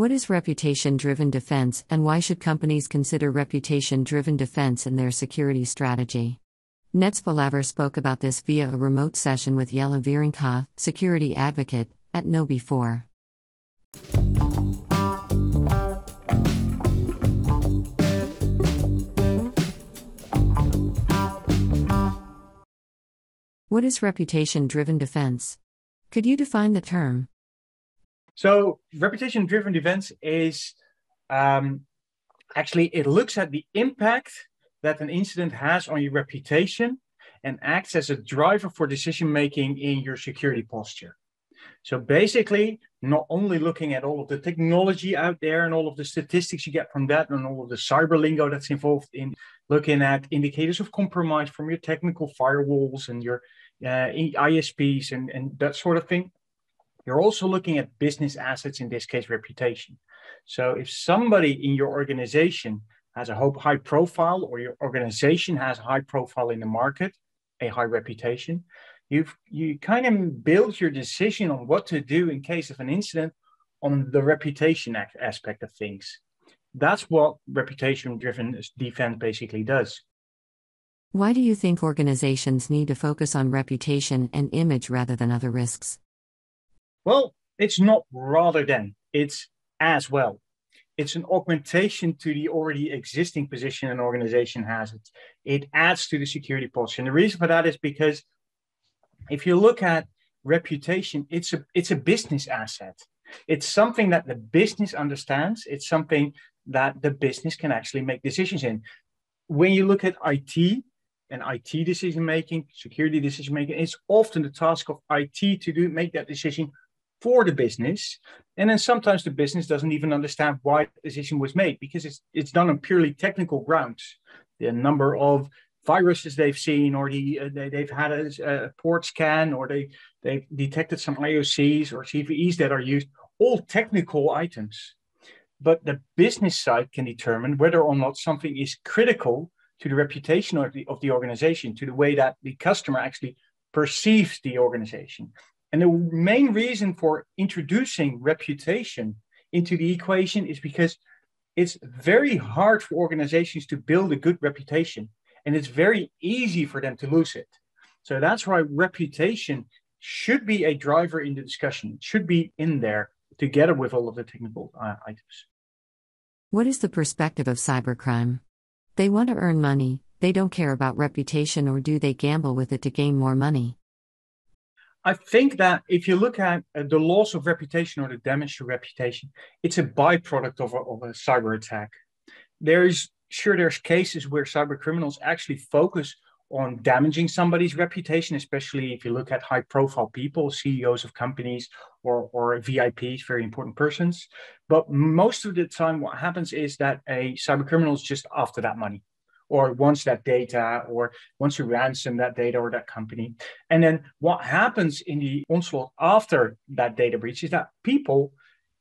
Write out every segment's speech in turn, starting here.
What is reputation driven defense and why should companies consider reputation driven defense in their security strategy? Netzpalaver spoke about this via a remote session with Jelle Wieringa, security advocate, at KnowBe4. What is reputation driven defense? Could you define the term? So, reputation driven defense is um, actually, it looks at the impact that an incident has on your reputation and acts as a driver for decision making in your security posture. So basically, not only looking at all of the technology out there and all of the statistics you get from that and all of the cyber lingo that's involved in looking at indicators of compromise from your technical firewalls and your uh, ISPs and, and that sort of thing. You're also looking at business assets, in this case, reputation. So if somebody in your organization has a high profile or your organization has a high profile in the market, a high reputation, you you kind of build your decision on what to do in case of an incident on the reputation aspect of things. That's what reputation driven defense basically does. Why do you think organizations need to focus on reputation and image rather than other risks? Well, it's not rather than, it's as well it's an augmentation to the already existing position an organization has. It, it adds to the security posture. And the reason for that is because if you look at reputation, it's a it's a business asset. It's something that the business understands. It's something that the business can actually make decisions in. When you look at IT and IT decision making, security decision making, it's often the task of IT to do make that decision for the business. And then sometimes the business doesn't even understand why the decision was made because it's it's done on purely technical grounds. The number of viruses they've seen, or the, uh, they, have had a, a, port scan, or they they've detected some IOCs or CVEs that are used, all technical items. But the business side can determine whether or not something is critical to the reputation of the, of the organization, to the way that the customer actually perceives the organization. And the main reason for introducing reputation into the equation is because it's very hard for organizations to build a good reputation and it's very easy for them to lose it. So that's why reputation should be a driver in the discussion. It should be in there together with all of the technical uh, items. What is the perspective of cybercrime? They want to earn money, they don't care about reputation, or do they gamble with it to gain more money? I think that if you look at uh, the loss of reputation or the damage to reputation, it's a byproduct of a, of a cyber attack. There's sure there's cases where cyber criminals actually focus on damaging somebody's reputation, especially if you look at high profile people, CEOs of companies or, or VIPs, very important persons. But most of the time, what happens is that a cyber criminal is just after that money or wants that data or wants to ransom that data or that company. And then what happens in the onslaught after that data breach is that people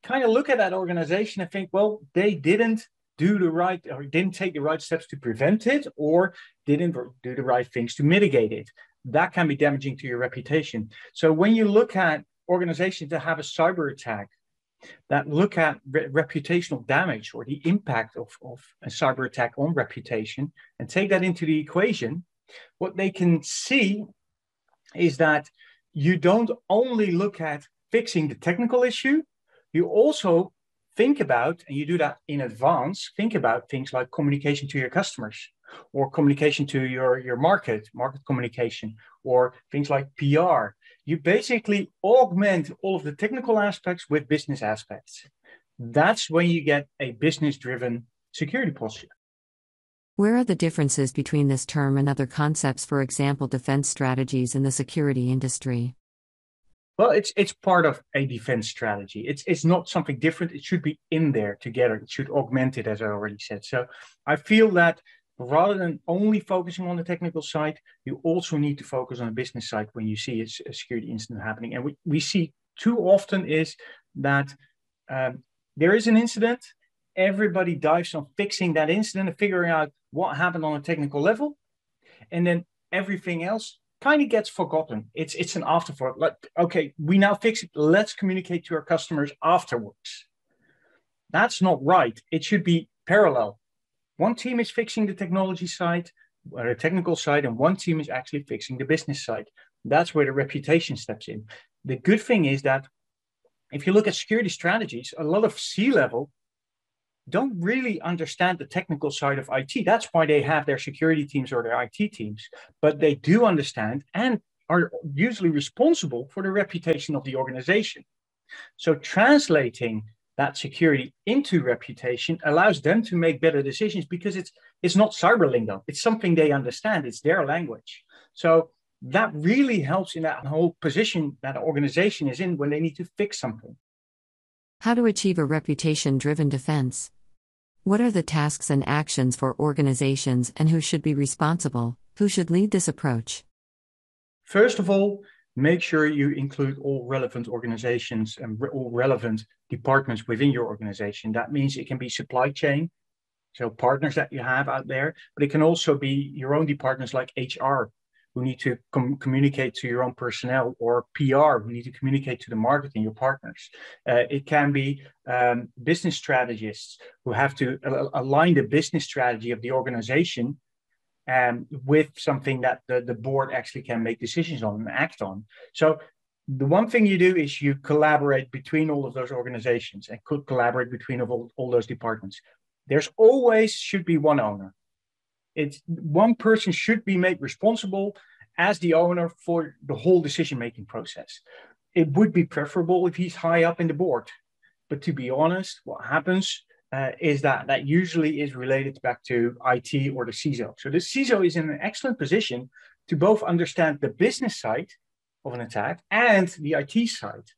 kind of look at that organization and think, well, they didn't do the right or didn't take the right steps to prevent it or didn't do the right things to mitigate it. That can be damaging to your reputation. So when you look at organizations that have a cyber attack that look at re- reputational damage or the impact of, of a cyber attack on reputation and take that into the equation, what they can see is that you don't only look at fixing the technical issue, you also think about, and you do that in advance, think about things like communication to your customers or communication to your, your market, market communication, or things like PR you basically augment all of the technical aspects with business aspects. That's when you get a business driven security posture. Where are the differences between this term and other concepts, for example, defense strategies in the security industry? Well, it's it's part of a defense strategy. It's it's not something different. It should be in there together. It should augment it, as I already said. So I feel that rather than only focusing on the technical side, you also need to focus on the business side when you see a, a security incident happening. And we, we see too often is that um, there is an incident, everybody dives on fixing that incident and figuring out what happened on a technical level, and then everything else kind of gets forgotten. It's it's an afterthought. Like, okay, we now fix it. Let's communicate to our customers afterwards. That's not right. It should be parallel. One team is fixing the technology side, or the technical side, and one team is actually fixing the business side. That's where the reputation steps in. The good thing is that if you look at security strategies, a lot of C level don't really understand the technical side of IT. That's why they have their security teams or their IT teams, but they do understand and are usually responsible for the reputation of the organization. So translating that security into reputation allows them to make better decisions because it's it's not cyber lingo. It's something they understand. It's their language. So that really helps in that whole position that organization is in when they need to fix something. How to achieve a reputation driven defense. What are the tasks and actions for organizations and who should be responsible? Who should lead this approach? First of all, make sure you include all relevant organizations and re- all relevant departments within your organization. That means it can be supply chain, so partners that you have out there, but it can also be your own departments like HR who need to com- communicate to your own personnel or PR who need to communicate to the market and your partners. Uh, it can be um, business strategists who have to al- align the business strategy of the organization um, with something that the, the board actually can make decisions on and act on. So the one thing you do is you collaborate between all of those organizations and could collaborate between all, all those departments. There's always should be one owner it's one person should be made responsible as the owner for the whole decision making process. It would be preferable if he's high up in the board, but to be honest, what happens uh, is that that usually is related back to IT or the CISO. So the CISO is in an excellent position to both understand the business side of an attack and the IT side.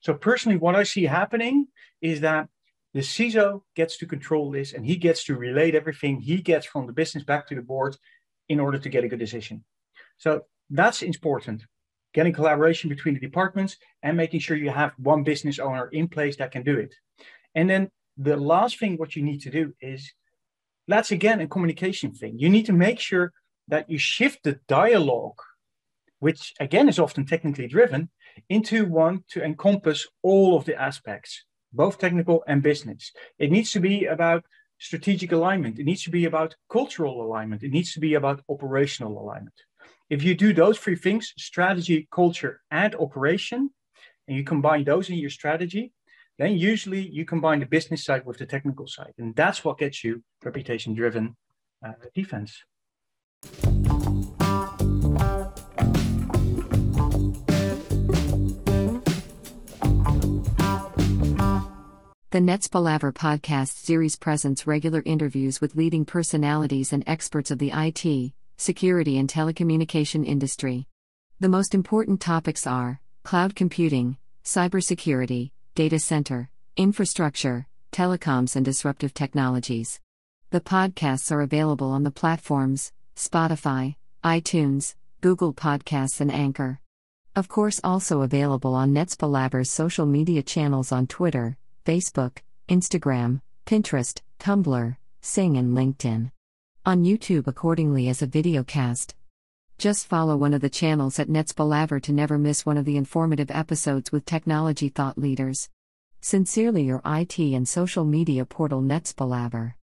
So personally, what I see happening is that the CISO gets to control this and he gets to relate everything he gets from the business back to the board in order to get a good decision. So that's important. Getting collaboration between the departments and making sure you have one business owner in place that can do it. And then the last thing, what you need to do is that's again a communication thing. You need to make sure that you shift the dialogue, which again is often technically driven, into one to encompass all of the aspects both technical and business. It needs to be about strategic alignment. It needs to be about cultural alignment. It needs to be about operational alignment. If you do those three things strategy, culture, and operation and you combine those in your strategy, then usually you combine the business side with the technical side. And that's what gets you reputation driven uh, defense. The Netzpalaver podcast series presents regular interviews with leading personalities and experts of the IT, security, and telecommunication industry. The most important topics are cloud computing, cybersecurity, data center, infrastructure, telecoms, and disruptive technologies. The podcasts are available on the platforms Spotify, iTunes, Google Podcasts, and Anchor. Of course, also available on Netzpalaver's social media channels on Twitter, Facebook, Instagram, Pinterest, Tumblr, XING, and LinkedIn. On YouTube, accordingly, as a videocast. Just follow one of the channels at Netzpalaver to never miss one of the informative episodes with technology thought leaders. Sincerely, your IT and social media portal Netzpalaver.